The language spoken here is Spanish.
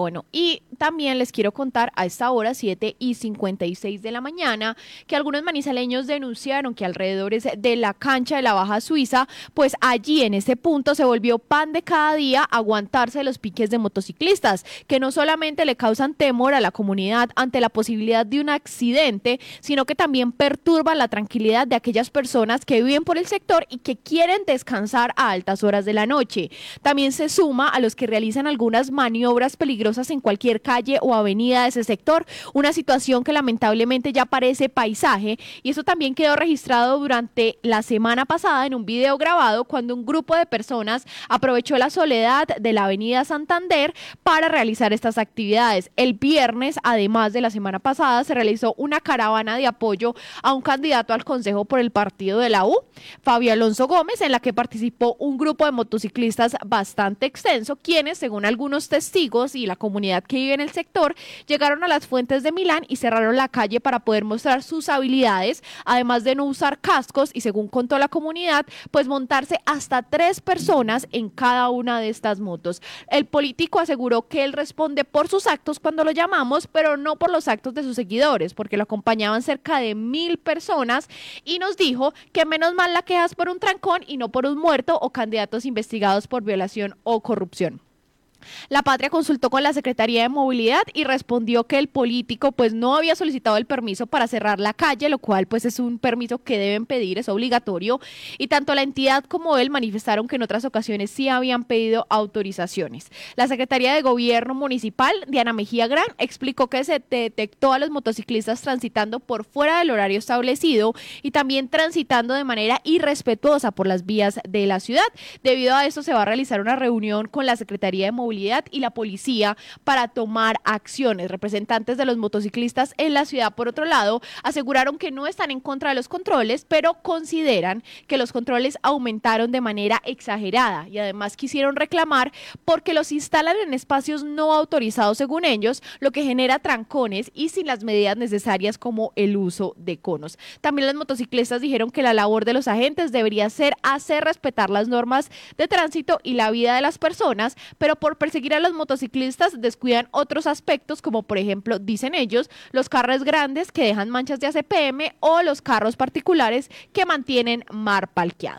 Bueno, y también les quiero contar a esta hora, 7 y 56 de la mañana, que algunos manizaleños denunciaron que alrededor de la cancha de la Baja Suiza, pues allí en ese punto se volvió pan de cada día aguantarse los piques de motociclistas, que no solamente le causan temor a la comunidad ante la posibilidad de un accidente, sino que también perturban la tranquilidad de aquellas personas que viven por el sector y que quieren descansar a altas horas de la noche. También se suma a los que realizan algunas maniobras peligrosas en cualquier calle o avenida de ese sector, una situación que lamentablemente ya parece paisaje y eso también quedó registrado durante la semana pasada en un video grabado cuando un grupo de personas aprovechó la soledad de la avenida Santander para realizar estas actividades. El viernes, además de la semana pasada, se realizó una caravana de apoyo a un candidato al Consejo por el partido de la U, Fabio Alonso Gómez, en la que participó un grupo de motociclistas bastante extenso, quienes, según algunos testigos y la comunidad que vive en el sector, llegaron a las fuentes de Milán y cerraron la calle para poder mostrar sus habilidades, además de no usar cascos y según contó la comunidad, pues montarse hasta tres personas en cada una de estas motos. El político aseguró que él responde por sus actos cuando lo llamamos, pero no por los actos de sus seguidores, porque lo acompañaban cerca de mil personas y nos dijo que menos mal la quejas por un trancón y no por un muerto o candidatos investigados por violación o corrupción. La Patria consultó con la Secretaría de Movilidad y respondió que el político pues no había solicitado el permiso para cerrar la calle, lo cual pues es un permiso que deben pedir, es obligatorio, y tanto la entidad como él manifestaron que en otras ocasiones sí habían pedido autorizaciones. La Secretaría de Gobierno Municipal, Diana Mejía Gran, explicó que se detectó a los motociclistas transitando por fuera del horario establecido y también transitando de manera irrespetuosa por las vías de la ciudad. Debido a eso se va a realizar una reunión con la Secretaría de Movilidad y la policía para tomar acciones. Representantes de los motociclistas en la ciudad, por otro lado, aseguraron que no están en contra de los controles, pero consideran que los controles aumentaron de manera exagerada y además quisieron reclamar porque los instalan en espacios no autorizados según ellos, lo que genera trancones y sin las medidas necesarias como el uso de conos. También los motociclistas dijeron que la labor de los agentes debería ser hacer respetar las normas de tránsito y la vida de las personas, pero por perseguir a los motociclistas descuidan otros aspectos como por ejemplo, dicen ellos, los carros grandes que dejan manchas de ACPM o los carros particulares que mantienen mar palqueado.